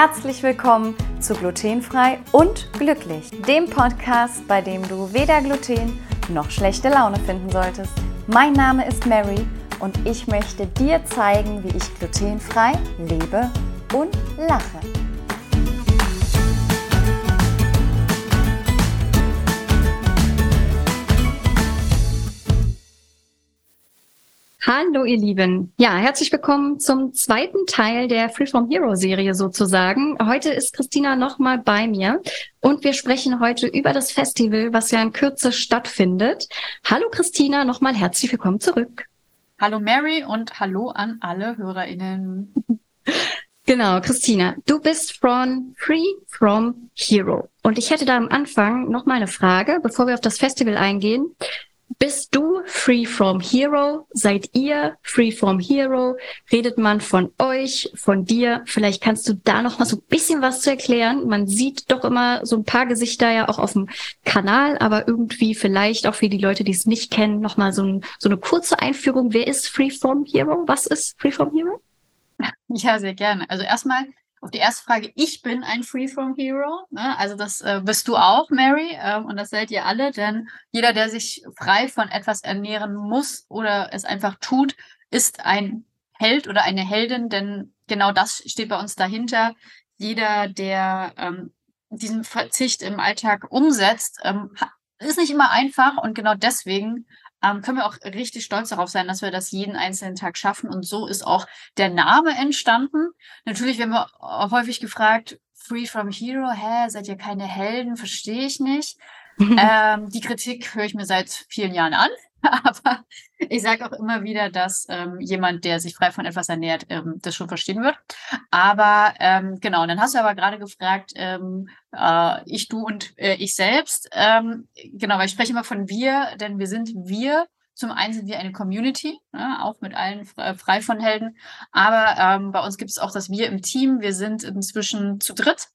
Herzlich willkommen zu Glutenfrei und Glücklich, dem Podcast, bei dem du weder Gluten noch schlechte Laune finden solltest. Mein Name ist Mary und ich möchte dir zeigen, wie ich glutenfrei lebe und lache. Hallo ihr Lieben. Ja, herzlich willkommen zum zweiten Teil der Freeform Hero Serie sozusagen. Heute ist Christina nochmal bei mir und wir sprechen heute über das Festival, was ja in Kürze stattfindet. Hallo Christina, nochmal herzlich willkommen zurück. Hallo Mary und hallo an alle HörerInnen. Genau, Christina, du bist von Free From Hero. Und ich hätte da am Anfang noch mal eine Frage, bevor wir auf das Festival eingehen. Bist du Free from Hero? Seid ihr Free from Hero? Redet man von euch, von dir? Vielleicht kannst du da noch mal so ein bisschen was zu erklären. Man sieht doch immer so ein paar Gesichter ja auch auf dem Kanal, aber irgendwie vielleicht auch für die Leute, die es nicht kennen, noch mal so, ein, so eine kurze Einführung. Wer ist Free from Hero? Was ist Free from Hero? Ja, sehr gerne. Also erstmal auf die erste Frage, ich bin ein Freeform Hero. Ne? Also das äh, bist du auch, Mary, äh, und das seid ihr alle, denn jeder, der sich frei von etwas ernähren muss oder es einfach tut, ist ein Held oder eine Heldin, denn genau das steht bei uns dahinter. Jeder, der ähm, diesen Verzicht im Alltag umsetzt, ähm, ist nicht immer einfach und genau deswegen ähm, können wir auch richtig stolz darauf sein, dass wir das jeden einzelnen Tag schaffen. Und so ist auch der Name entstanden. Natürlich werden wir häufig gefragt, Free from Hero, hä, seid ihr keine Helden? Verstehe ich nicht. ähm, die Kritik höre ich mir seit vielen Jahren an. Aber ich sage auch immer wieder, dass ähm, jemand, der sich frei von etwas ernährt, ähm, das schon verstehen wird. Aber ähm, genau, dann hast du aber gerade gefragt, ähm, äh, ich, du und äh, ich selbst. Ähm, genau, weil ich spreche immer von wir, denn wir sind wir. Zum einen sind wir eine Community, ne, auch mit allen frei von Helden. Aber ähm, bei uns gibt es auch das Wir im Team. Wir sind inzwischen zu dritt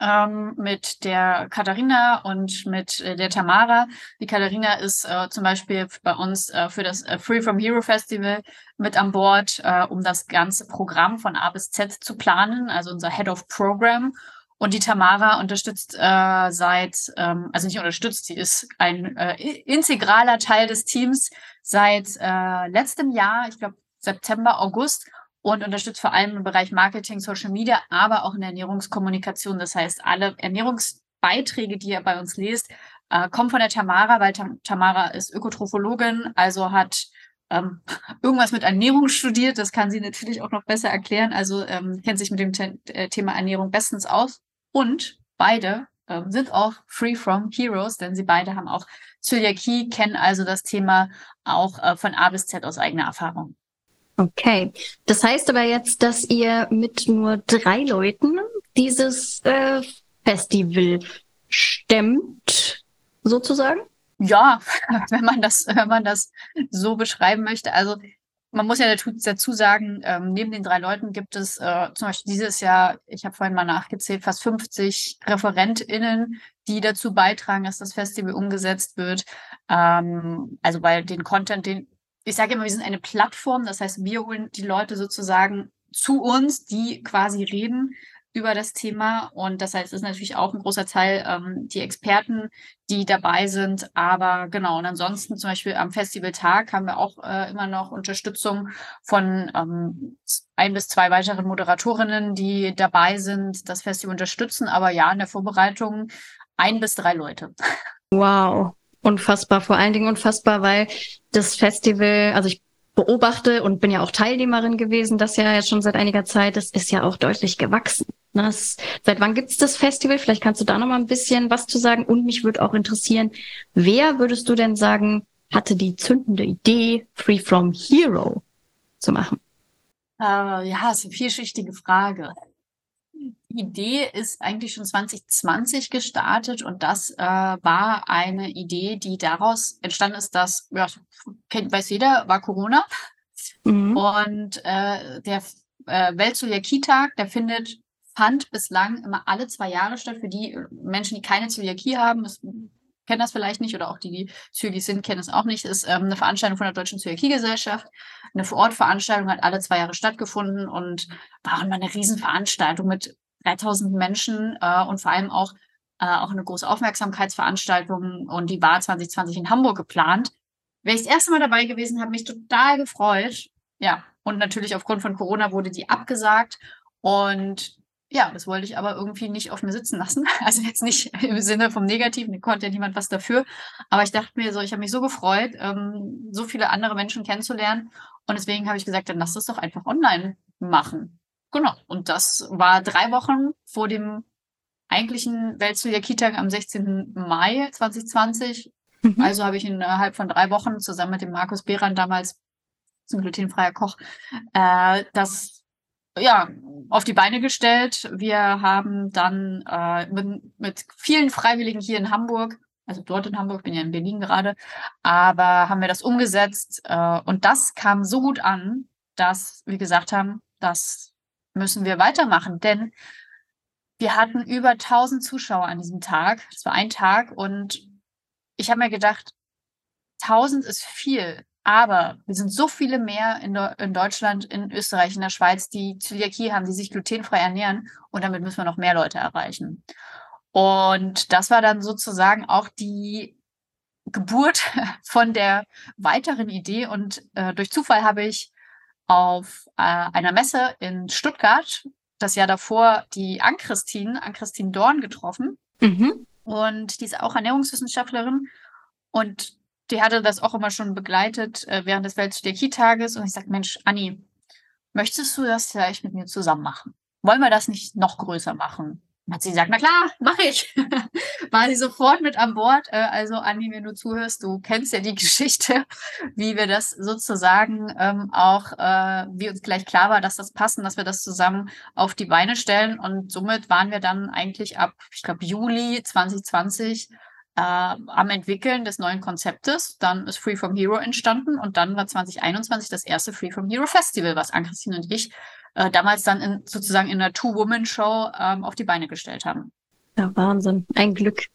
ähm, mit der Katharina und mit äh, der Tamara. Die Katharina ist äh, zum Beispiel bei uns äh, für das äh, Free from Hero Festival mit an Bord, äh, um das ganze Programm von A bis Z zu planen, also unser Head of Program. Und die Tamara unterstützt äh, seit, ähm, also nicht unterstützt, sie ist ein integraler Teil des Teams seit letztem Jahr, ich glaube September, August und unterstützt vor allem im Bereich Marketing, Social Media, aber auch in der Ernährungskommunikation. Das heißt, alle Ernährungsbeiträge, die ihr bei uns lest, äh, kommen von der Tamara, weil Tam Tamara ist Ökotrophologin, also hat ähm, irgendwas mit Ernährung studiert. Das kann sie natürlich auch noch besser erklären. Also ähm, kennt sich mit dem The äh, Thema Ernährung bestens aus. Und beide äh, sind auch Free from Heroes, denn sie beide haben auch Zöliakie, kennen also das Thema auch äh, von A bis Z aus eigener Erfahrung. Okay, das heißt aber jetzt, dass ihr mit nur drei Leuten dieses äh, Festival stemmt, sozusagen? Ja, wenn man das, wenn man das so beschreiben möchte. Also man muss ja dazu sagen, ähm, neben den drei Leuten gibt es äh, zum Beispiel dieses Jahr, ich habe vorhin mal nachgezählt, fast 50 ReferentInnen, die dazu beitragen, dass das Festival umgesetzt wird. Ähm, also weil den Content, den ich sage immer, wir sind eine Plattform, das heißt, wir holen die Leute sozusagen zu uns, die quasi reden über das Thema. Und das heißt, es ist natürlich auch ein großer Teil ähm, die Experten, die dabei sind. Aber genau, und ansonsten zum Beispiel am Festivaltag haben wir auch äh, immer noch Unterstützung von ähm, ein bis zwei weiteren Moderatorinnen, die dabei sind, das Festival unterstützen. Aber ja, in der Vorbereitung ein bis drei Leute. Wow unfassbar, vor allen Dingen unfassbar, weil das Festival, also ich beobachte und bin ja auch Teilnehmerin gewesen, das ja jetzt schon seit einiger Zeit, das ist ja auch deutlich gewachsen. Das, ne? seit wann gibt's das Festival? Vielleicht kannst du da noch mal ein bisschen was zu sagen. Und mich würde auch interessieren, wer würdest du denn sagen, hatte die zündende Idee, Free From Hero zu machen? Uh, ja, ist eine vielschichtige Frage. Idee ist eigentlich schon 2020 gestartet und das äh, war eine Idee, die daraus entstanden ist, dass, ja, kennt, weiß jeder, war Corona. Mhm. Und äh, der äh, Weltzöliakie-Tag, der findet, fand bislang immer alle zwei Jahre statt. Für die Menschen, die keine Zöliakie haben, das, kennen das vielleicht nicht oder auch die, die Zöliakie sind, kennen es auch nicht, ist ähm, eine Veranstaltung von der Deutschen Zöliakie-Gesellschaft. Eine Vorortveranstaltung hat alle zwei Jahre stattgefunden und war immer eine Riesenveranstaltung mit 3000 Menschen äh, und vor allem auch, äh, auch eine große Aufmerksamkeitsveranstaltung und die war 2020 in Hamburg geplant. Wäre ich das erste Mal dabei gewesen, habe mich total gefreut. Ja, und natürlich aufgrund von Corona wurde die abgesagt. Und ja, das wollte ich aber irgendwie nicht auf mir sitzen lassen. Also jetzt nicht im Sinne vom Negativen, da konnte ja niemand was dafür. Aber ich dachte mir so, ich habe mich so gefreut, ähm, so viele andere Menschen kennenzulernen. Und deswegen habe ich gesagt, dann lass das doch einfach online machen. Genau. Und das war drei Wochen vor dem eigentlichen Weltzöliakie-Tag am 16. Mai 2020. Mhm. Also habe ich innerhalb von drei Wochen zusammen mit dem Markus Behran damals, zum glutenfreier Koch, äh, das ja auf die Beine gestellt. Wir haben dann äh, mit, mit vielen Freiwilligen hier in Hamburg also dort in Hamburg, bin ja in Berlin gerade, aber haben wir das umgesetzt äh, und das kam so gut an, dass wir gesagt haben, das müssen wir weitermachen, denn wir hatten über 1000 Zuschauer an diesem Tag. Das war ein Tag und ich habe mir gedacht, 1000 ist viel, aber wir sind so viele mehr in, in, Deutschland, in Österreich, in der Schweiz, die Zöliakie haben, die sich glutenfrei ernähren und damit müssen wir noch mehr Leute erreichen. Und das war dann sozusagen auch die Geburt von der weiteren Idee. Und äh, durch Zufall habe ich auf äh, einer Messe in Stuttgart das Jahr davor die Ann-Christine, Ann-Christine Dorn getroffen. Mhm. Und die ist auch Ernährungswissenschaftlerin. Und die hatte das auch immer schon begleitet äh, während des Weltstudie-Tages. Und ich sagte, Mensch, Anni, möchtest du das vielleicht mit mir zusammen machen? Wollen wir das nicht noch größer machen? Hat sie gesagt, na klar, mache ich. War sie sofort mit an Bord. Äh, also Andi, wenn du zuhörst, du kennst ja die Geschichte, wie wir das sozusagen ähm, auch, äh, wie uns gleich klar war, dass das passen, dass wir das zusammen auf die Beine stellen. Und somit waren wir dann eigentlich ab, ich glaube, Juli 2020 äh, am Entwickeln des neuen Konzeptes. Dann ist Free From Hero entstanden und dann war 2021 das erste Free From Hero Festival, was Ann-Christine und ich äh, damals dann in, sozusagen in einer Two-Woman-Show ähm, auf die Beine gestellt haben. Ja, Wahnsinn. Ein Glück.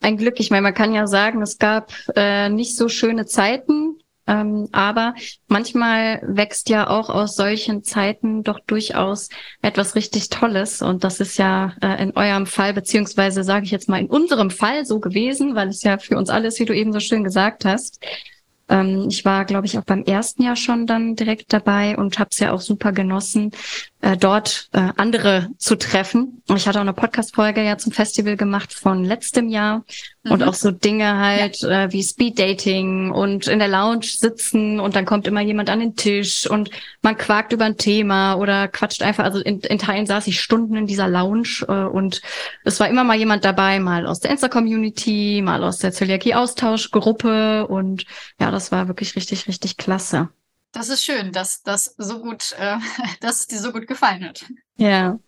Ein Glück. Ich meine, man kann ja sagen, es gab äh, nicht so schöne Zeiten, ähm, aber manchmal wächst ja auch aus solchen Zeiten doch durchaus etwas richtig Tolles. Und das ist ja äh, in eurem Fall, beziehungsweise sage ich jetzt mal in unserem Fall so gewesen, weil es ja für uns alles, wie du eben so schön gesagt hast, ähm, ich war, glaube ich, auch beim ersten Jahr schon dann direkt dabei und habe es ja auch super genossen, äh, dort äh, andere zu treffen. Und ich hatte auch eine Podcast-Folge ja zum Festival gemacht von letztem Jahr mhm. und auch so Dinge halt ja. äh, wie Speed Dating und in der Lounge sitzen und dann kommt immer jemand an den Tisch und man quakt über ein Thema oder quatscht einfach. Also in, in Teilen saß ich Stunden in dieser Lounge äh, und es war immer mal jemand dabei, mal aus der Insta-Community, mal aus der Zöliakie-Austauschgruppe und ja, das war wirklich richtig, richtig klasse. Das ist schön, dass das so gut, äh, dass es dir so gut gefallen hat. Ja.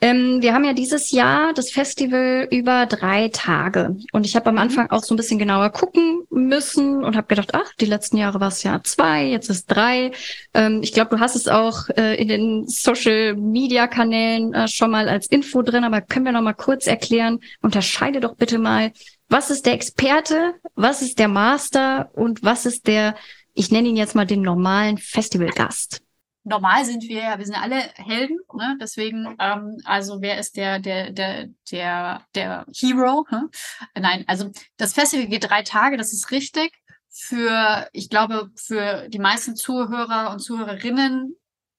Ähm, wir haben ja dieses Jahr das Festival über drei Tage. Und ich habe am mhm. Anfang auch so ein bisschen genauer gucken müssen und habe gedacht, ach, die letzten Jahre war es ja zwei, jetzt ist drei. Ähm, ich glaube, du hast es auch äh, in den Social-Media-Kanälen äh, schon mal als Info drin, aber können wir noch mal kurz erklären, unterscheide doch bitte mal, was ist der Experte, was ist der Master und was ist der ich nenne ihn jetzt mal den normalen Festivalgast. Normal sind wir ja, wir sind alle Helden, ne? deswegen, ähm, also wer ist der, der, der, der, der Hero? Hm? Nein, also das Festival geht drei Tage, das ist richtig. Für, ich glaube, für die meisten Zuhörer und Zuhörerinnen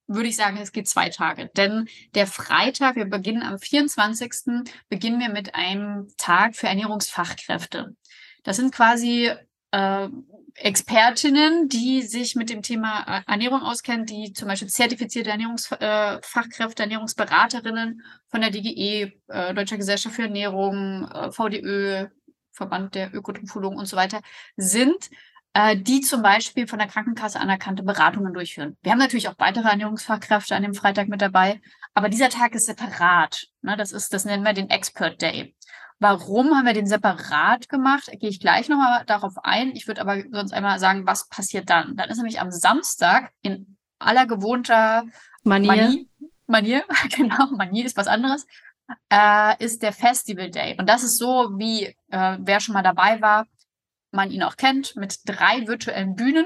würde ich sagen, es geht zwei Tage. Denn der Freitag, wir beginnen am 24. beginnen wir mit einem Tag für Ernährungsfachkräfte. Das sind quasi äh, Expertinnen, die sich mit dem Thema äh, Ernährung auskennen, die zum Beispiel zertifizierte Ernährungsfachkräfte, äh, Ernährungsberaterinnen von der DGE, äh, Deutscher Gesellschaft für Ernährung, äh, VDÖ, Verband der Ökotrophologen und so weiter, sind, die zum Beispiel von der Krankenkasse anerkannte Beratungen durchführen. Wir haben natürlich auch weitere Ernährungsfachkräfte an dem Freitag mit dabei, aber dieser Tag ist separat. Ne? Das ist, das nennen wir den Expert Day. Warum haben wir den separat gemacht? Gehe ich gleich nochmal darauf ein. Ich würde aber sonst einmal sagen, was passiert dann? Dann ist nämlich am Samstag in aller gewohnter Manier, Manier, Manier genau, Manier ist was anderes, äh, ist der Festival Day. Und das ist so, wie äh, wer schon mal dabei war, man ihn auch kennt, mit drei virtuellen Bühnen.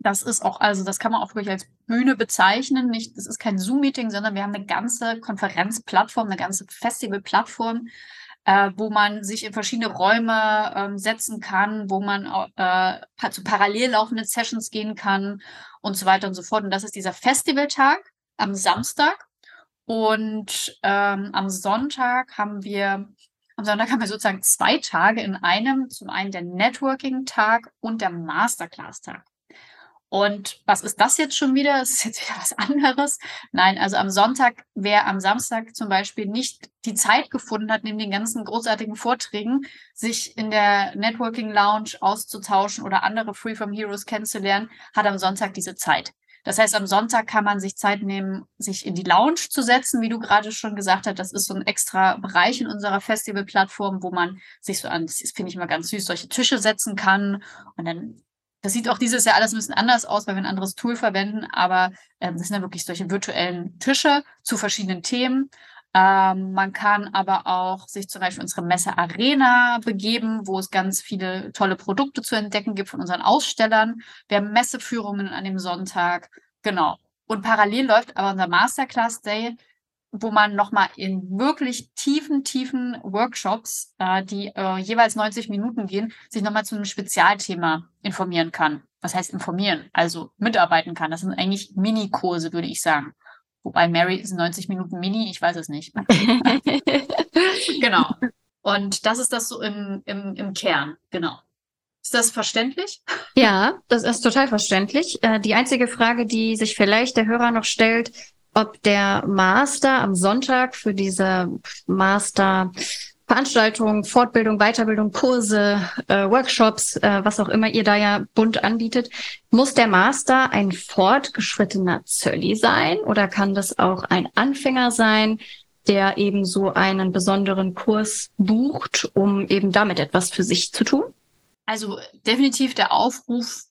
Das ist auch, also das kann man auch wirklich als Bühne bezeichnen. Nicht, das ist kein Zoom-Meeting, sondern wir haben eine ganze Konferenzplattform, eine ganze Festivalplattform, äh, wo man sich in verschiedene Räume ähm, setzen kann, wo man äh, zu parallel laufenden Sessions gehen kann und so weiter und so fort. Und das ist dieser Festivaltag am Samstag. Und ähm, am Sonntag haben wir am Sonntag haben wir sozusagen zwei Tage in einem. Zum einen der Networking-Tag und der Masterclass-Tag. Und was ist das jetzt schon wieder? Das ist jetzt wieder was anderes. Nein, also am Sonntag, wer am Samstag zum Beispiel nicht die Zeit gefunden hat, neben den ganzen großartigen Vorträgen, sich in der Networking Lounge auszutauschen oder andere Free from Heroes kennenzulernen, hat am Sonntag diese Zeit. Das heißt, am Sonntag kann man sich Zeit nehmen, sich in die Lounge zu setzen, wie du gerade schon gesagt hast. Das ist so ein extra Bereich in unserer Festivalplattform, wo man sich so an, das finde ich immer ganz süß, solche Tische setzen kann. Und dann, das sieht auch dieses Jahr alles ein bisschen anders aus, weil wir ein anderes Tool verwenden. Aber ähm, das sind dann wirklich solche virtuellen Tische zu verschiedenen Themen. Ähm, man kann aber auch sich zum Beispiel unsere Messe Arena begeben, wo es ganz viele tolle Produkte zu entdecken gibt von unseren Ausstellern. Wir haben Messeführungen an dem Sonntag. Genau. Und parallel läuft aber unser Masterclass Day, wo man nochmal in wirklich tiefen, tiefen Workshops, äh, die äh, jeweils 90 Minuten gehen, sich nochmal zu einem Spezialthema informieren kann. Was heißt informieren? Also mitarbeiten kann. Das sind eigentlich Minikurse, würde ich sagen. Wobei Mary ist 90 Minuten Mini, ich weiß es nicht. genau. Und das ist das so im, im, im Kern, genau. Ist das verständlich? Ja, das ist total verständlich. Äh, die einzige Frage, die sich vielleicht der Hörer noch stellt, ob der Master am Sonntag für diese Master Veranstaltungen, Fortbildung, Weiterbildung, Kurse, äh, Workshops, äh, was auch immer ihr da ja bunt anbietet, muss der Master ein fortgeschrittener Zölli sein oder kann das auch ein Anfänger sein, der eben so einen besonderen Kurs bucht, um eben damit etwas für sich zu tun? Also definitiv der Aufruf,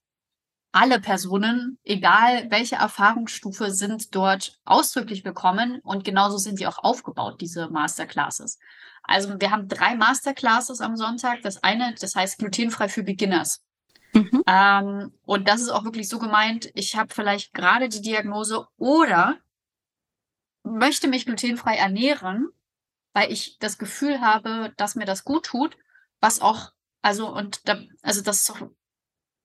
alle Personen, egal welche Erfahrungsstufe, sind dort ausdrücklich willkommen und genauso sind sie auch aufgebaut, diese Masterclasses. Also wir haben drei Masterclasses am Sonntag. Das eine, das heißt glutenfrei für Beginners. Mhm. Ähm, und das ist auch wirklich so gemeint, ich habe vielleicht gerade die Diagnose oder möchte mich glutenfrei ernähren, weil ich das Gefühl habe, dass mir das gut tut, was auch, also, und da, also das ist auch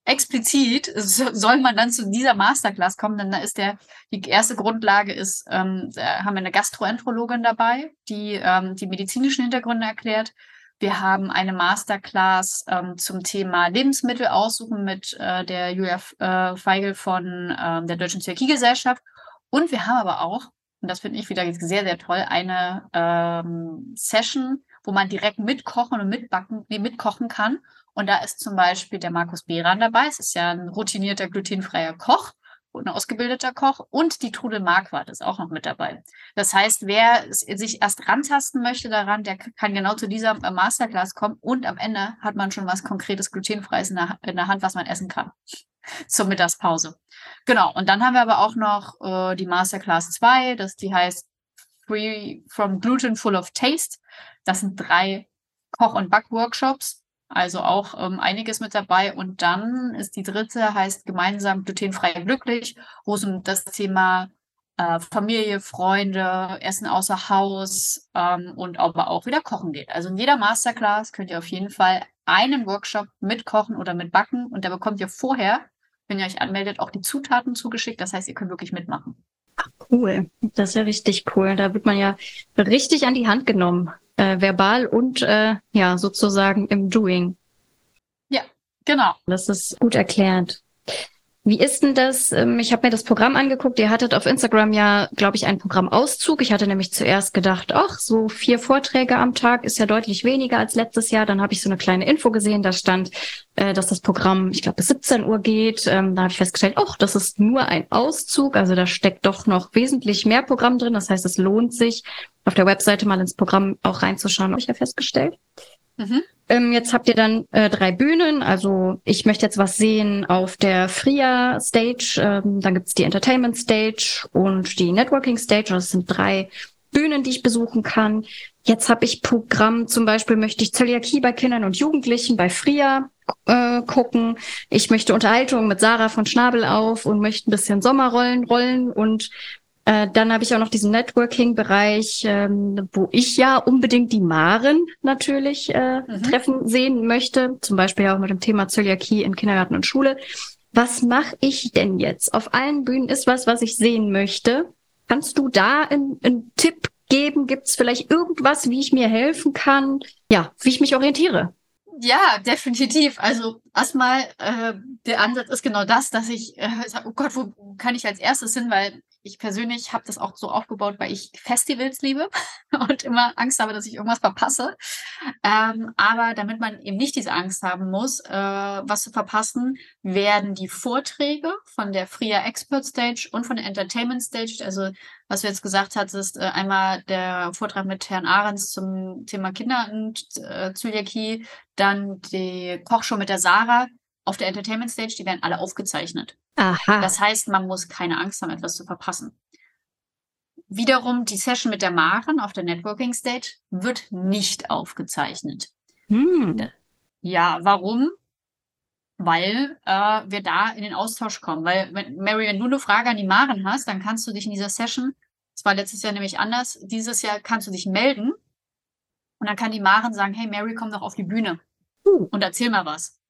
explizit soll man dann zu dieser Masterclass kommen, denn da ist der, die erste Grundlage ist, ähm, da haben wir eine Gastroenterologin dabei, die ähm, die medizinischen Hintergründe erklärt. Wir haben eine Masterclass ähm, zum Thema Lebensmittel aussuchen mit äh, der Julia äh, Feigl von äh, der Deutschen Zöliakiegesellschaft. Und wir haben aber auch, und das finde ich wieder sehr, sehr toll, eine ähm, Session, wo man direkt mitkochen und mitbacken, nee, mitkochen kann und da ist zum Beispiel der Markus Behran dabei. Es ist ja ein routinierter glutenfreier Koch und ein ausgebildeter Koch. Und die Trudel Marquardt ist auch noch mit dabei. Das heißt, wer sich erst rantasten möchte daran, der kann genau zu dieser Masterclass kommen. Und am Ende hat man schon was konkretes glutenfreies in der, in der Hand, was man essen kann. Zur Mittagspause. Genau. Und dann haben wir aber auch noch äh, die Masterclass 2, das die heißt Free from Gluten Full of Taste. Das sind drei Koch- und Backworkshops also auch ähm, einiges mit dabei. Und dann ist die dritte, heißt gemeinsam glutenfrei glücklich, wo es um das Thema äh, Familie, Freunde, Essen außer Haus ähm, und aber auch wieder Kochen geht. Also in jeder Masterclass könnt ihr auf jeden Fall einen Workshop mit Kochen oder mit Backen und da bekommt ihr vorher, wenn ihr euch anmeldet, auch die Zutaten zugeschickt. Das heißt, ihr könnt wirklich mitmachen. Ach, cool. Das ist ja richtig cool. Da wird man ja richtig an die Hand genommen äh, verbal und äh, ja sozusagen im Doing. Ja, genau. Das ist gut erklärt. Wie ist denn das? Ähm, ich habe mir das Programm angeguckt. Ihr hattet auf Instagram ja, glaube ich, einen Programmauszug. Ich hatte nämlich zuerst gedacht, ach, so vier Vorträge am Tag ist ja deutlich weniger als letztes Jahr. Dann habe ich so eine kleine Info gesehen, da stand, äh, dass das Programm, ich glaube, bis 17 Uhr geht. Ähm, da habe ich festgestellt, ach, das ist nur ein Auszug. Also da steckt doch noch wesentlich mehr Programm drin. Das heißt, es lohnt sich, auf der Webseite mal ins Programm auch reinzuschauen, habe ich ja festgestellt. Mhm. Ähm, jetzt habt ihr dann äh, drei Bühnen. Also ich möchte jetzt was sehen auf der Fria Stage. Ähm, dann gibt's die Entertainment Stage und die Networking Stage. Das sind drei Bühnen, die ich besuchen kann. jetzt habe ich Programm, zum Beispiel möchte ich Zöliakie bei Kindern und Jugendlichen bei Fria äh, gucken. Ich möchte Unterhaltung mit Sarah von Schnabel auf und möchte ein bisschen Sommerrollen rollen und äh, dann habe ich auch noch diesen Networking-Bereich, ähm, wo ich ja unbedingt die Maren natürlich äh, mhm. treffen sehen möchte. Zum Beispiel auch mit dem Thema Zöliakie in Kindergarten und Schule. Was mache ich denn jetzt? Auf allen Bühnen ist was, was ich sehen möchte. Kannst du da einen Tipp geben? Gibt es vielleicht irgendwas, wie ich mir helfen kann? Ja, wie ich mich orientiere? Ja, definitiv. Also erstmal, äh, der Ansatz ist genau das, dass ich äh, sage, oh Gott, wo kann ich als erstes hin? Weil ich persönlich habe das auch so aufgebaut, weil ich Festivals liebe und immer Angst habe, dass ich irgendwas verpasse. Ähm, aber damit man eben nicht diese Angst haben muss, äh, was zu verpassen, werden die Vorträge von der FRIA Expert Stage und von der Entertainment Stage, also was du jetzt gesagt hast, ist äh, einmal der Vortrag mit Herrn Ahrens zum Thema Kinder und äh, Zöliakie, dann die Kochshow mit der Sarah auf der Entertainment Stage, die werden alle aufgezeichnet. Aha. Das heißt, man muss keine Angst haben, etwas zu verpassen. Wiederum die Session mit der Maren auf der Networking Stage wird nicht aufgezeichnet. Hm. Ja, warum? Weil äh, wir da in den Austausch kommen. Weil, wenn, Mary, wenn du eine Frage an die Maren hast, dann kannst du dich in dieser Session, das war letztes Jahr nämlich anders, dieses Jahr kannst du dich melden und dann kann die Maren sagen, hey Mary, komm doch auf die Bühne uh. und erzähl mal was.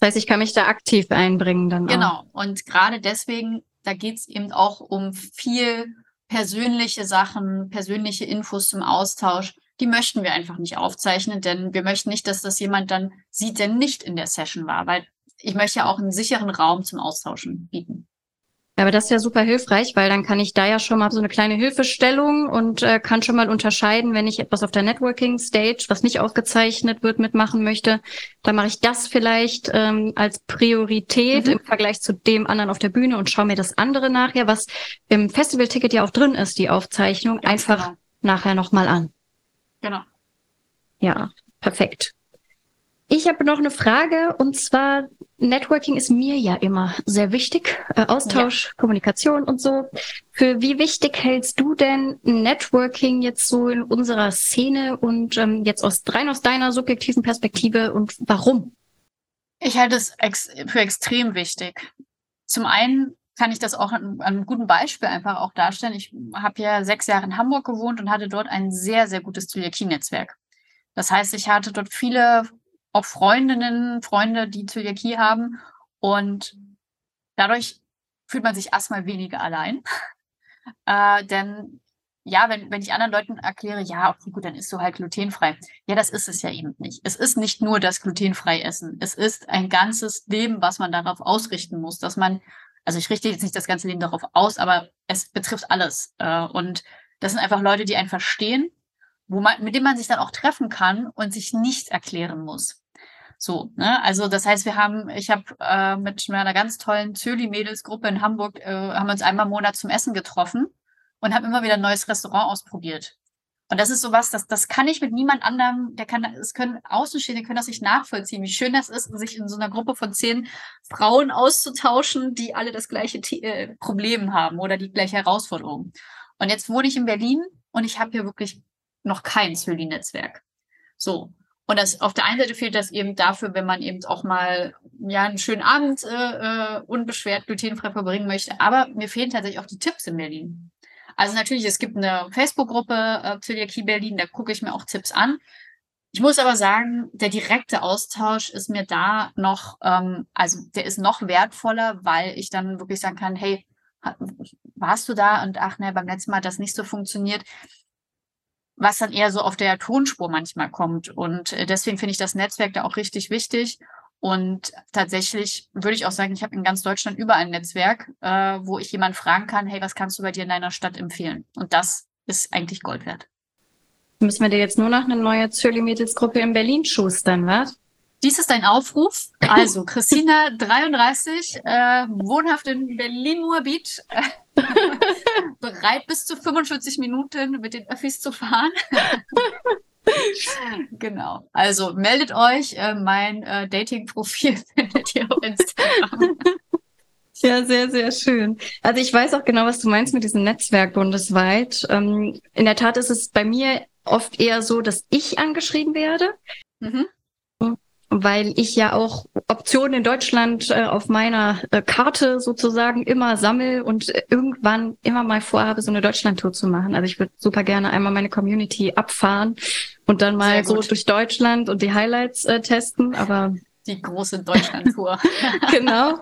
Das heißt, ich kann mich da aktiv einbringen dann. Genau. Auch. Und gerade deswegen, da geht es eben auch um viel persönliche Sachen, persönliche Infos zum Austausch. Die möchten wir einfach nicht aufzeichnen, denn wir möchten nicht, dass das jemand dann sieht, der nicht in der Session war, weil ich möchte ja auch einen sicheren Raum zum Austauschen bieten. Aber das ist ja super hilfreich, weil dann kann ich da ja schon mal so eine kleine Hilfestellung und äh, kann schon mal unterscheiden, wenn ich etwas auf der Networking Stage, was nicht aufgezeichnet wird, mitmachen möchte, dann mache ich das vielleicht ähm, als Priorität mhm. im Vergleich zu dem anderen auf der Bühne und schaue mir das andere nachher, was im Festival-Ticket ja auch drin ist, die Aufzeichnung, ja, einfach genau. nachher nochmal an. Genau. Ja, perfekt. Ich habe noch eine Frage und zwar Networking ist mir ja immer sehr wichtig. Äh, Austausch, ja. Kommunikation und so. Für wie wichtig hältst du denn Networking jetzt so in unserer Szene und ähm, jetzt aus rein aus deiner subjektiven Perspektive und warum? Ich halte es ex für extrem wichtig. Zum einen kann ich das auch an, an einem guten Beispiel einfach auch darstellen. Ich habe ja sechs Jahre in Hamburg gewohnt und hatte dort ein sehr, sehr gutes Zöliakie-Netzwerk. Das heißt, ich hatte dort viele auch Freundinnen, Freunde, die Zöliakie haben. Und dadurch fühlt man sich erstmal weniger allein. äh, denn ja, wenn, wenn ich anderen Leuten erkläre, ja, okay, gut, dann isst du halt glutenfrei. Ja, das ist es ja eben nicht. Es ist nicht nur das glutenfrei Essen. Es ist ein ganzes Leben, was man darauf ausrichten muss, dass man, also ich richte jetzt nicht das ganze Leben darauf aus, aber es betrifft alles. Äh, und das sind einfach Leute, die einen verstehen, wo man, mit denen man sich dann auch treffen kann und sich nichts erklären muss. So, ne? Also das heißt, wir haben, ich habe äh, mit meiner ganz tollen Zöli-Mädels-Gruppe in Hamburg, äh, haben uns einmal im Monat zum Essen getroffen und haben immer wieder ein neues Restaurant ausprobiert. Und das ist sowas, das, das kann ich mit niemand anderem, der kann, es können Außenstehende können das nicht nachvollziehen, wie schön das ist, sich in so einer Gruppe von zehn Frauen auszutauschen, die alle das gleiche äh, Problem haben oder die gleiche Herausforderung. Und jetzt wohne ich in Berlin und ich habe hier wirklich noch kein Zöli-Netzwerk. So. Und das, auf der einen Seite fehlt das eben dafür, wenn man eben auch mal ja, einen schönen Abend äh, äh, unbeschwert glutenfrei verbringen möchte. Aber mir fehlen tatsächlich auch die Tipps in Berlin. Also natürlich, es gibt eine Facebook-Gruppe äh, Berlin, da gucke ich mir auch Tipps an. Ich muss aber sagen, der direkte Austausch ist mir da noch, ähm, also der ist noch wertvoller, weil ich dann wirklich sagen kann, hey, warst du da? Und ach ne, beim letzten Mal hat das nicht so funktioniert was dann eher so auf der Tonspur manchmal kommt. Und äh, deswegen finde ich das Netzwerk da auch richtig wichtig. Und tatsächlich würde ich auch sagen, ich habe in ganz Deutschland überall ein Netzwerk, äh, wo ich jemanden fragen kann, hey, was kannst du bei dir in deiner Stadt empfehlen? Und das ist eigentlich Gold wert. Müssen wir dir jetzt nur noch eine neue Zöli-Mädels-Gruppe in Berlin schustern, was? Dies ist ein Aufruf. Also, Christina, 33, äh, wohnhaft in Berlin-Moabit, äh, bereit bis zu 45 Minuten mit den Öffis zu fahren. genau. Also, meldet euch. Äh, mein äh, Dating-Profil findet ihr auf Instagram. Ja, sehr, sehr schön. Also ich weiß auch genau, was du meinst mit diesem Netzwerk bundesweit. Ähm, in der Tat ist es bei mir oft eher so, dass ich angeschrieben werde. Mhm weil ich ja auch Optionen in Deutschland äh, auf meiner äh, Karte sozusagen immer sammel und äh, irgendwann immer mal vorhabe, so eine Deutschlandtour zu machen. Also ich würde super gerne einmal meine Community abfahren und dann mal so durch Deutschland und die Highlights äh, testen, aber die große Deutschlandtour. genau.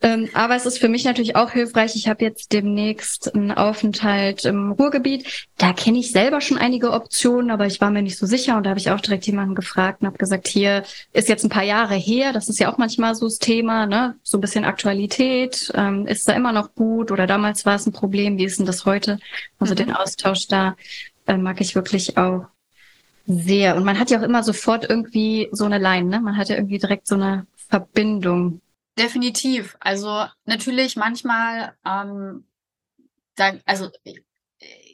Ähm, aber es ist für mich natürlich auch hilfreich. Ich habe jetzt demnächst einen Aufenthalt im Ruhrgebiet. Da kenne ich selber schon einige Optionen, aber ich war mir nicht so sicher und da habe ich auch direkt jemanden gefragt und habe gesagt, hier ist jetzt ein paar Jahre her. Das ist ja auch manchmal so das Thema, ne? So ein bisschen Aktualität. Ähm, ist da immer noch gut oder damals war es ein Problem? Wie ist denn das heute? Also mhm. den Austausch da äh, mag ich wirklich auch sehr. Und man hat ja auch immer sofort irgendwie so eine Line, ne? Man hat ja irgendwie direkt so eine Verbindung. Definitiv. Also natürlich manchmal, ähm, da, also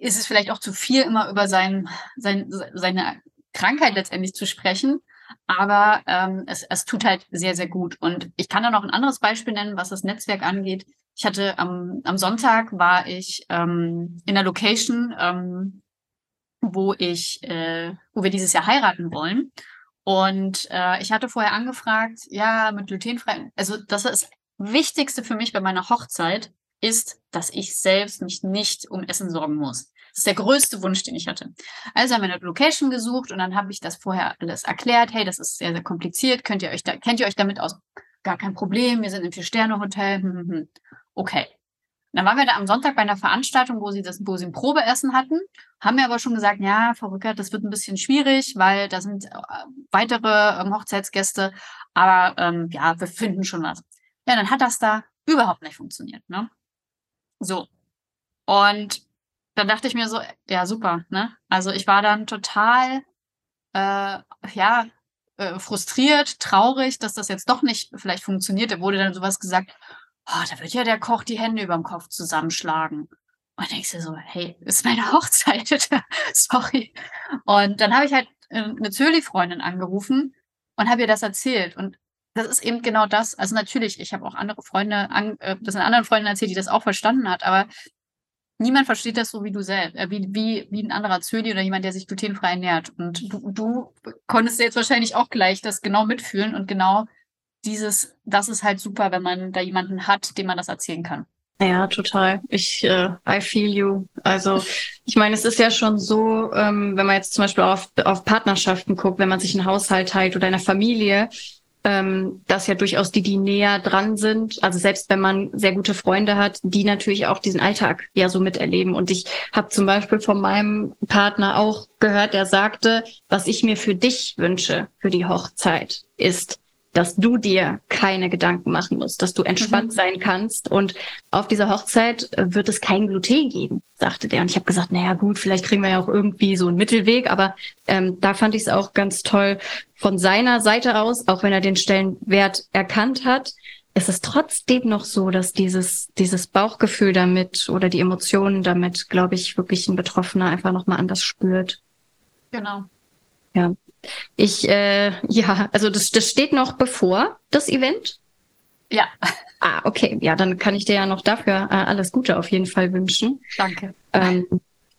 ist es vielleicht auch zu viel, immer über sein, sein, seine Krankheit letztendlich zu sprechen. Aber ähm, es, es tut halt sehr, sehr gut. Und ich kann da noch ein anderes Beispiel nennen, was das Netzwerk angeht. Ich hatte am, am Sonntag war ich ähm, in der Location, ähm, wo ich, äh, wo wir dieses Jahr heiraten wollen. Und äh, ich hatte vorher angefragt, ja, mit glutenfrei. Also das ist das Wichtigste für mich bei meiner Hochzeit ist, dass ich selbst mich nicht um Essen sorgen muss. Das ist der größte Wunsch, den ich hatte. Also haben wir eine Location gesucht und dann habe ich das vorher alles erklärt. Hey, das ist sehr, sehr kompliziert. Könnt ihr euch da, kennt ihr euch damit aus? Gar kein Problem. Wir sind im Vier-Sterne-Hotel. Hm, Okay. Dann waren wir da am Sonntag bei einer Veranstaltung, wo sie das, wo sie ein Probeessen hatten, haben mir aber schon gesagt, ja, Frau Rückert, das wird ein bisschen schwierig, weil da sind äh, weitere ähm, Hochzeitsgäste, aber ähm, ja, wir finden schon was. Ja, dann hat das da überhaupt nicht funktioniert, ne? So. Und dann dachte ich mir so, ja, super, ne? Also ich war dann total, äh, ja, äh, frustriert, traurig, dass das jetzt doch nicht vielleicht funktioniert. Da wurde dann sowas gesagt, oh, da wird ja der Koch die Hände über dem Kopf zusammenschlagen. Und denkst du so, hey, ist meine Hochzeit, sorry. Und dann habe ich halt äh, eine Zöli-Freundin angerufen und habe ihr das erzählt. Und das ist eben genau das. Also natürlich, ich habe auch andere Freunde, an, äh, das sind anderen Freunden erzählt, die das auch verstanden hat, aber niemand versteht das so wie du selbst, äh, wie, wie, wie ein anderer Zöli oder jemand, der sich glutenfrei ernährt. Und du, du konntest jetzt wahrscheinlich auch gleich das genau mitfühlen und genau dieses, das ist halt super, wenn man da jemanden hat, dem man das erzählen kann. Ja, total. Ich, äh, I feel you. Also ich meine, es ist ja schon so, ähm, wenn man jetzt zum Beispiel auf, auf Partnerschaften guckt, wenn man sich einen Haushalt teilt oder eine Familie, ähm, dass ja durchaus die, die näher dran sind, also selbst wenn man sehr gute Freunde hat, die natürlich auch diesen Alltag ja so miterleben. Und ich habe zum Beispiel von meinem Partner auch gehört, der sagte, was ich mir für dich wünsche, für die Hochzeit, ist, dass du dir keine Gedanken machen musst, dass du entspannt mhm. sein kannst. Und auf dieser Hochzeit wird es kein Gluten geben, sagte der. Und ich habe gesagt, naja gut, vielleicht kriegen wir ja auch irgendwie so einen Mittelweg. Aber ähm, da fand ich es auch ganz toll von seiner Seite aus, auch wenn er den Stellenwert erkannt hat, ist es trotzdem noch so, dass dieses, dieses Bauchgefühl damit oder die Emotionen damit, glaube ich, wirklich ein Betroffener einfach nochmal anders spürt. Genau. Ja, ich, äh, ja, also das, das steht noch bevor, das Event? Ja. Ah, okay. Ja, dann kann ich dir ja noch dafür äh, alles Gute auf jeden Fall wünschen. Danke. Ähm,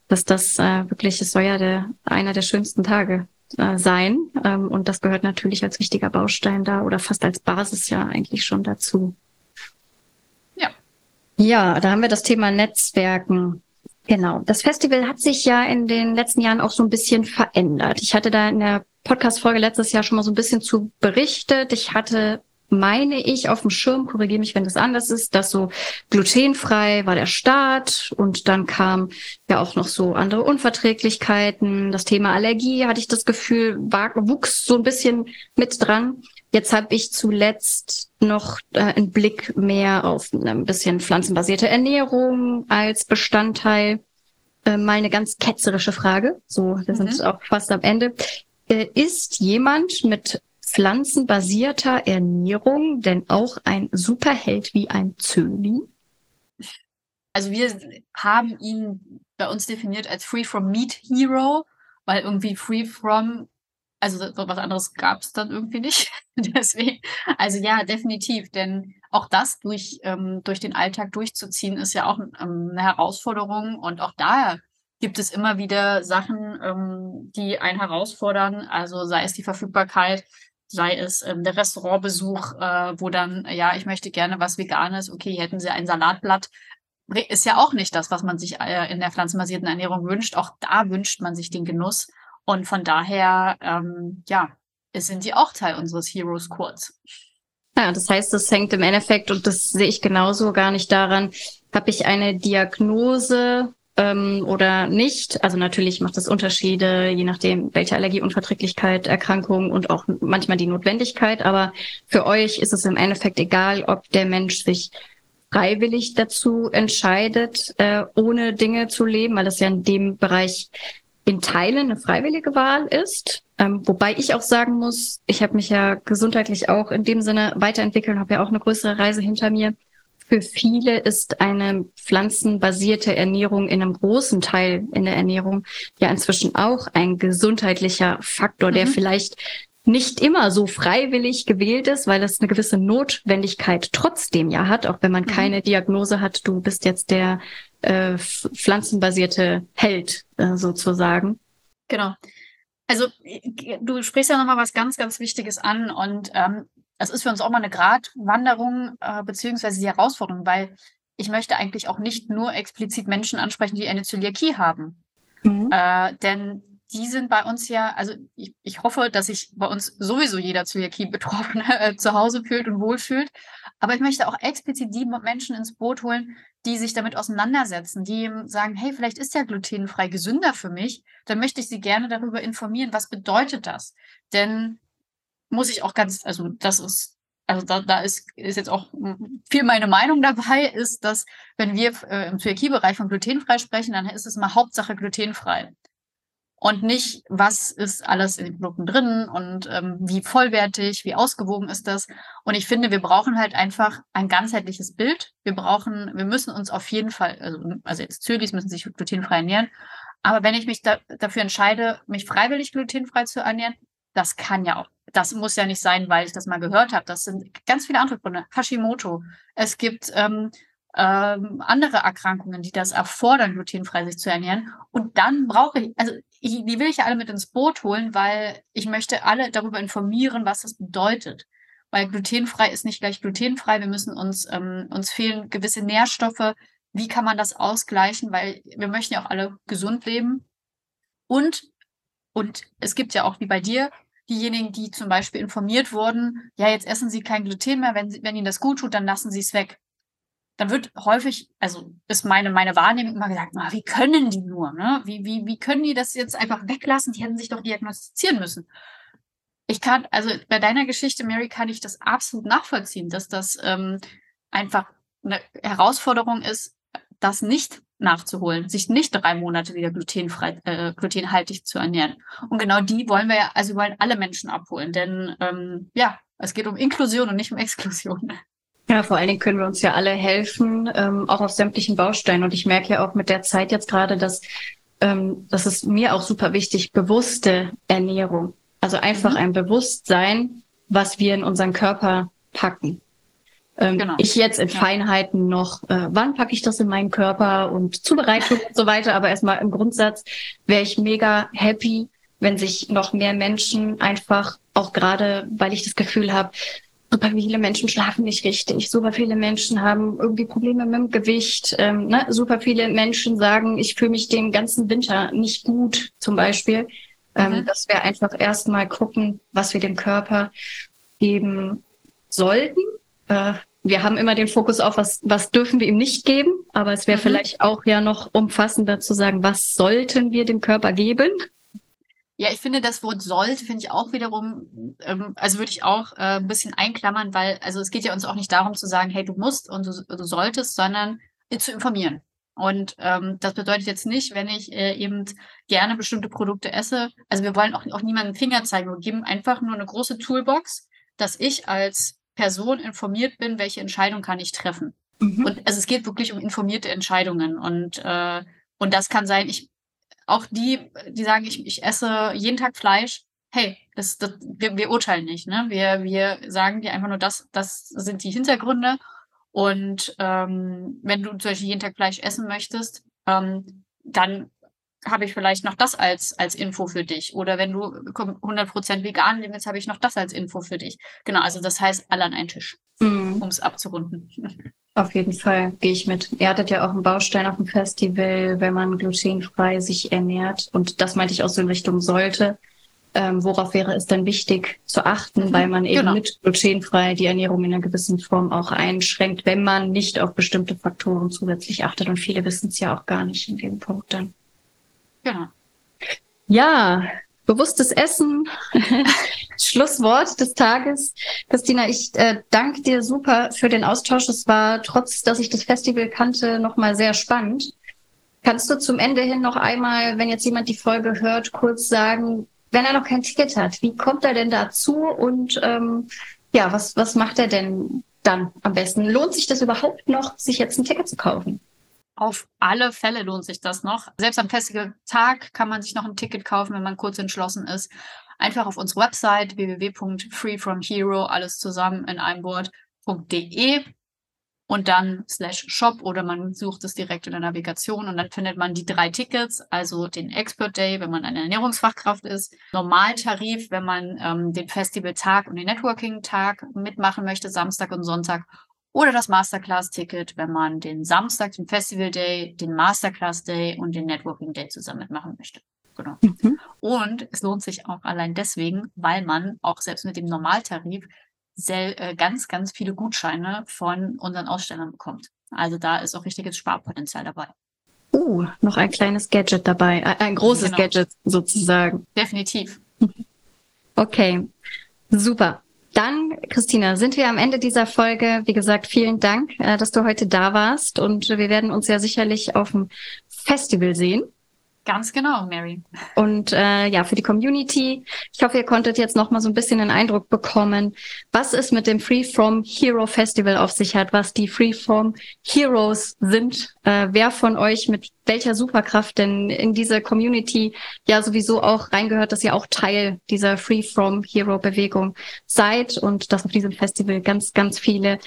dass das äh, wirklich, es soll ja der, einer der schönsten Tage äh, sein. Ähm, und das gehört natürlich als wichtiger Baustein da oder fast als Basis ja eigentlich schon dazu. Ja. Ja, da haben wir das Thema Netzwerken. Genau. Das Festival hat sich ja in den letzten Jahren auch so ein bisschen verändert. Ich hatte da in der Podcast-Folge letztes Jahr schon mal so ein bisschen zu berichtet. Ich hatte meine ich, auf dem Schirm, korrigiere mich, wenn das anders ist, dass so glutenfrei war der Start und dann kam ja auch noch so andere Unverträglichkeiten. Das Thema Allergie hatte ich das Gefühl, war, wuchs so ein bisschen mit dran. Jetzt habe ich zuletzt noch äh, einen Blick mehr auf ein bisschen pflanzenbasierte Ernährung als Bestandteil. Äh, mal eine ganz ketzerische Frage. So, wir mhm. sind auch fast am Ende. Äh, ist jemand mit pflanzenbasierter Ernährung denn auch ein Superheld wie ein Zöli? Also wir haben ihn bei uns definiert als Free from Meat Hero, weil irgendwie Free from, also was anderes gab es dann irgendwie nicht. Deswegen, also ja, definitiv, denn auch das durch, ähm, durch den Alltag durchzuziehen, ist ja auch ähm, eine Herausforderung. Und auch da gibt es immer wieder Sachen, ähm, die einen herausfordern. Also sei es die Verfügbarkeit, sei es ähm, der Restaurantbesuch, äh, wo dann, ja, ich möchte gerne was Veganes, okay, hätten Sie ein Salatblatt. Ist ja auch nicht das, was man sich äh, in der pflanzenbasierten Ernährung wünscht. Auch da wünscht man sich den Genuss. Und von daher, ähm, ja, sind sie auch Teil unseres Heroes Courts. Ja, das heißt, das hängt im Endeffekt, und das sehe ich genauso gar nicht daran, habe ich eine Diagnose ähm, oder nicht. Also natürlich macht das Unterschiede, je nachdem, welche Allergieunverträglichkeit, Erkrankung und auch manchmal die Notwendigkeit. Aber für euch ist es im Endeffekt egal, ob der Mensch sich freiwillig dazu entscheidet, äh, ohne Dinge zu leben, weil das ja in dem Bereich in Teilen eine freiwillige Wahl ist. Ähm, wobei ich auch sagen muss, ich habe mich ja gesundheitlich auch in dem Sinne weiterentwickelt, habe ja auch eine größere Reise hinter mir. Für viele ist eine pflanzenbasierte Ernährung in einem großen Teil in der Ernährung ja inzwischen auch ein gesundheitlicher Faktor, mhm. der vielleicht nicht immer so freiwillig gewählt ist, weil es eine gewisse Notwendigkeit trotzdem ja hat, auch wenn man mhm. keine Diagnose hat, du bist jetzt der äh, pflanzenbasierte Held äh, sozusagen. Genau. Also du sprichst ja nochmal was ganz, ganz Wichtiges an und ähm, das ist für uns auch mal eine Gratwanderung äh, beziehungsweise die Herausforderung, weil ich möchte eigentlich auch nicht nur explizit Menschen ansprechen, die eine Zöliakie haben. Mhm. Äh, denn die sind bei uns ja, also ich, ich hoffe, dass sich bei uns sowieso jeder Zöliakie-Betroffene äh, zu Hause fühlt und wohlfühlt. Aber ich möchte auch explizit die Menschen ins Boot holen, die sich damit auseinandersetzen, die sagen, hey, vielleicht ist ja glutenfrei gesünder für mich. Dann möchte ich sie gerne darüber informieren, was bedeutet das? Denn muss ich auch ganz, also das ist, also da, da ist, ist jetzt auch viel meine Meinung dabei, ist, dass wenn wir äh, im Zöliakie-Bereich von glutenfrei sprechen, dann ist es mal Hauptsache glutenfrei. Und nicht, was ist alles in den Produkten drin und ähm, wie vollwertig, wie ausgewogen ist das. Und ich finde, wir brauchen halt einfach ein ganzheitliches Bild. Wir brauchen, wir müssen uns auf jeden Fall, also, also jetzt Zölis müssen sich glutenfrei ernähren. Aber wenn ich mich da, dafür entscheide, mich freiwillig glutenfrei zu ernähren, das kann ja auch das muss ja nicht sein, weil ich das mal gehört habe. Das sind ganz viele andere Gründe. Hashimoto. Es gibt ähm, ähm, andere Erkrankungen, die das erfordern, glutenfrei sich zu ernähren. Und dann brauche ich, also ich, die will ich ja alle mit ins Boot holen, weil ich möchte alle darüber informieren, was das bedeutet. Weil glutenfrei ist nicht gleich glutenfrei. Wir müssen uns, ähm, uns fehlen gewisse Nährstoffe. Wie kann man das ausgleichen? Weil wir möchten ja auch alle gesund leben. Und, und es gibt ja auch, wie bei dir, diejenigen, die zum Beispiel informiert wurden, ja, jetzt essen sie kein Gluten mehr, wenn, wenn ihnen das gut tut, dann lassen sie es weg. Dann wird häufig, also ist meine, meine Wahrnehmung immer gesagt, na, wie können die nur, ne? Wie, wie, wie können die das jetzt einfach weglassen? Die hätten sich doch diagnostizieren müssen. Ich kann, also bei deiner Geschichte, Mary, kann ich das absolut nachvollziehen, dass das ähm, einfach eine Herausforderung ist, das nicht nachzuholen, sich nicht drei Monate wieder glutenfrei, äh, glutenhaltig zu ernähren. Und genau die wollen wir ja, also wir wollen alle Menschen abholen, denn ähm, ja, es geht um Inklusion und nicht um Exklusion. Ja, vor allen Dingen können wir uns ja alle helfen, ähm, auch auf sämtlichen Bausteinen. Und ich merke ja auch mit der Zeit jetzt gerade, dass ähm, das ist mir auch super wichtig, bewusste Ernährung. Also einfach mhm. ein Bewusstsein, was wir in unseren Körper packen. Ähm, genau. Ich jetzt in. Feinheiten noch, äh, wann packe ich das in meinen Körper und Zubereitung und so weiter. Aber erstmal im Grundsatz wäre ich mega happy, wenn sich noch mehr Menschen einfach, auch gerade, weil ich das Gefühl habe, super viele Menschen schlafen nicht richtig, super viele Menschen haben irgendwie Probleme mit dem Gewicht, ähm, ne? super viele Menschen sagen, ich fühle mich den ganzen Winter nicht gut, zum Beispiel. Ähm, mhm. Dass wir einfach erstmal gucken, was wir dem Körper geben sollten. Äh, wir haben immer den Fokus auf, was, was dürfen wir ihm nicht geben, aber es wäre mhm. vielleicht auch ja noch umfassender zu sagen, was sollten wir dem Körper geben? Ja, ich finde das Wort sollte, finde ich auch wiederum, ähm, also würde ich auch äh, ein bisschen einklammern, weil, also es geht ja uns auch nicht darum zu sagen, hey, du musst und du, du solltest, sondern zu informieren. Und ähm, das bedeutet jetzt nicht, wenn ich äh, eben gerne bestimmte Produkte esse, also wir wollen auch, auch niemanden Finger zeigen, wir geben einfach nur eine große Toolbox, dass ich als Person informiert bin, welche Entscheidung kann ich treffen. Mhm. Und also es geht wirklich um informierte Entscheidungen. Und, äh, und das kann sein, ich auch die, die sagen, ich, ich esse jeden Tag Fleisch, hey, das, das, wir, wir urteilen nicht, ne? Wir, wir sagen dir einfach nur, das, das sind die Hintergründe. Und ähm, wenn du zum Beispiel jeden Tag Fleisch essen möchtest, ähm, dann habe ich vielleicht noch das als, als Info für dich. Oder wenn du 100% vegan lebst, habe ich noch das als Info für dich. Genau, also das heißt alle an einen Tisch, mhm. um es abzurunden. Auf jeden Fall gehe ich mit. Ihr hattet ja auch einen Baustein auf dem Festival, wenn man glutenfrei sich ernährt. Und das meinte ich auch so in Richtung sollte. Ähm, worauf wäre es dann wichtig zu achten, mhm, weil man eben genau. mit glutenfrei die Ernährung in einer gewissen Form auch einschränkt, wenn man nicht auf bestimmte Faktoren zusätzlich achtet. Und viele wissen es ja auch gar nicht in dem Punkt dann. Genau. Ja, bewusstes Essen. Schlusswort des Tages. Christina, ich äh, danke dir super für den Austausch. Es war, trotz dass ich das Festival kannte, nochmal sehr spannend. Kannst du zum Ende hin noch einmal, wenn jetzt jemand die Folge hört, kurz sagen, wenn er noch kein Ticket hat, wie kommt er denn dazu und ähm, ja, was, was macht er denn dann am besten? Lohnt sich das überhaupt noch, sich jetzt ein Ticket zu kaufen? Auf alle Fälle lohnt sich das noch. Selbst am Festivaltag kann man sich noch ein Ticket kaufen, wenn man kurz entschlossen ist. Einfach auf unsere Website www.freefromhero, alles zusammen in einem Wort.de und dann slash shop oder man sucht es direkt in der Navigation und dann findet man die drei Tickets, also den Expert Day, wenn man eine Ernährungsfachkraft ist, Normaltarif, wenn man ähm, den Festivaltag und den Networking-Tag mitmachen möchte, Samstag und Sonntag oder das Masterclass-Ticket, wenn man den Samstag, den Festival Day, den Masterclass Day und den Networking Day zusammen mitmachen möchte. Genau. Mhm. Und es lohnt sich auch allein deswegen, weil man auch selbst mit dem Normaltarif sehr, äh, ganz, ganz viele Gutscheine von unseren Ausstellern bekommt. Also da ist auch richtiges Sparpotenzial dabei. Uh, noch ein kleines Gadget dabei, ein großes genau. Gadget sozusagen. Definitiv. Okay, super. Dann, Christina, sind wir am Ende dieser Folge. Wie gesagt, vielen Dank, äh, dass du heute da warst und wir werden uns ja sicherlich auf dem Festival sehen. Ganz genau, Mary. Und äh, ja, für die Community, ich hoffe, ihr konntet jetzt noch mal so ein bisschen einen Eindruck bekommen, was es mit dem Free From Hero Festival auf sich hat, was die Free From Heroes sind, äh, wer von euch mit welcher Superkraft denn in diese Community ja sowieso auch reingehört, dass ihr auch Teil dieser Free From Hero Bewegung seid und dass auf diesem Festival ganz, ganz viele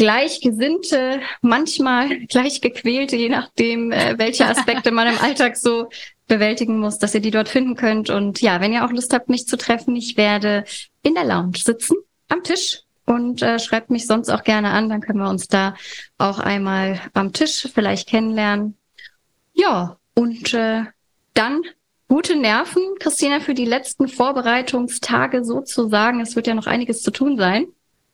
Gleichgesinnte, manchmal gleichgequälte, je nachdem, äh, welche Aspekte man im Alltag so bewältigen muss, dass ihr die dort finden könnt. Und ja, wenn ihr auch Lust habt, mich zu treffen, ich werde in der Lounge sitzen, am Tisch und äh, schreibt mich sonst auch gerne an, dann können wir uns da auch einmal am Tisch vielleicht kennenlernen. Ja, und äh, dann gute Nerven, Christina, für die letzten Vorbereitungstage sozusagen. Es wird ja noch einiges zu tun sein.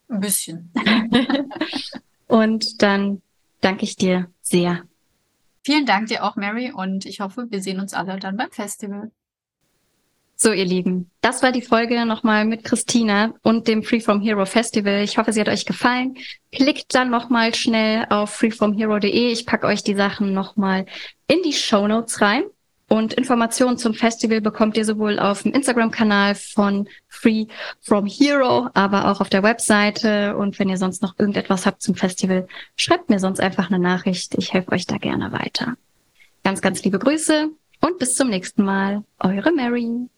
Ein bisschen. und dann danke ich dir sehr. Vielen Dank dir auch, Mary, und ich hoffe, wir sehen uns alle dann beim Festival. So, ihr Lieben, das war die Folge nochmal mit Christina und dem Free From Hero Festival. Ich hoffe, sie hat euch gefallen. Klickt dann nochmal schnell auf freefromhero.de. Ich packe euch die Sachen nochmal in die Show Notes rein. Und Informationen zum Festival bekommt ihr sowohl auf dem Instagram-Kanal von Free From Hero, aber auch auf der Webseite. Und wenn ihr sonst noch irgendetwas habt zum Festival, schreibt mir sonst einfach eine Nachricht. Ich helfe euch da gerne weiter. Ganz, ganz liebe Grüße und bis zum nächsten Mal. Eure Mary.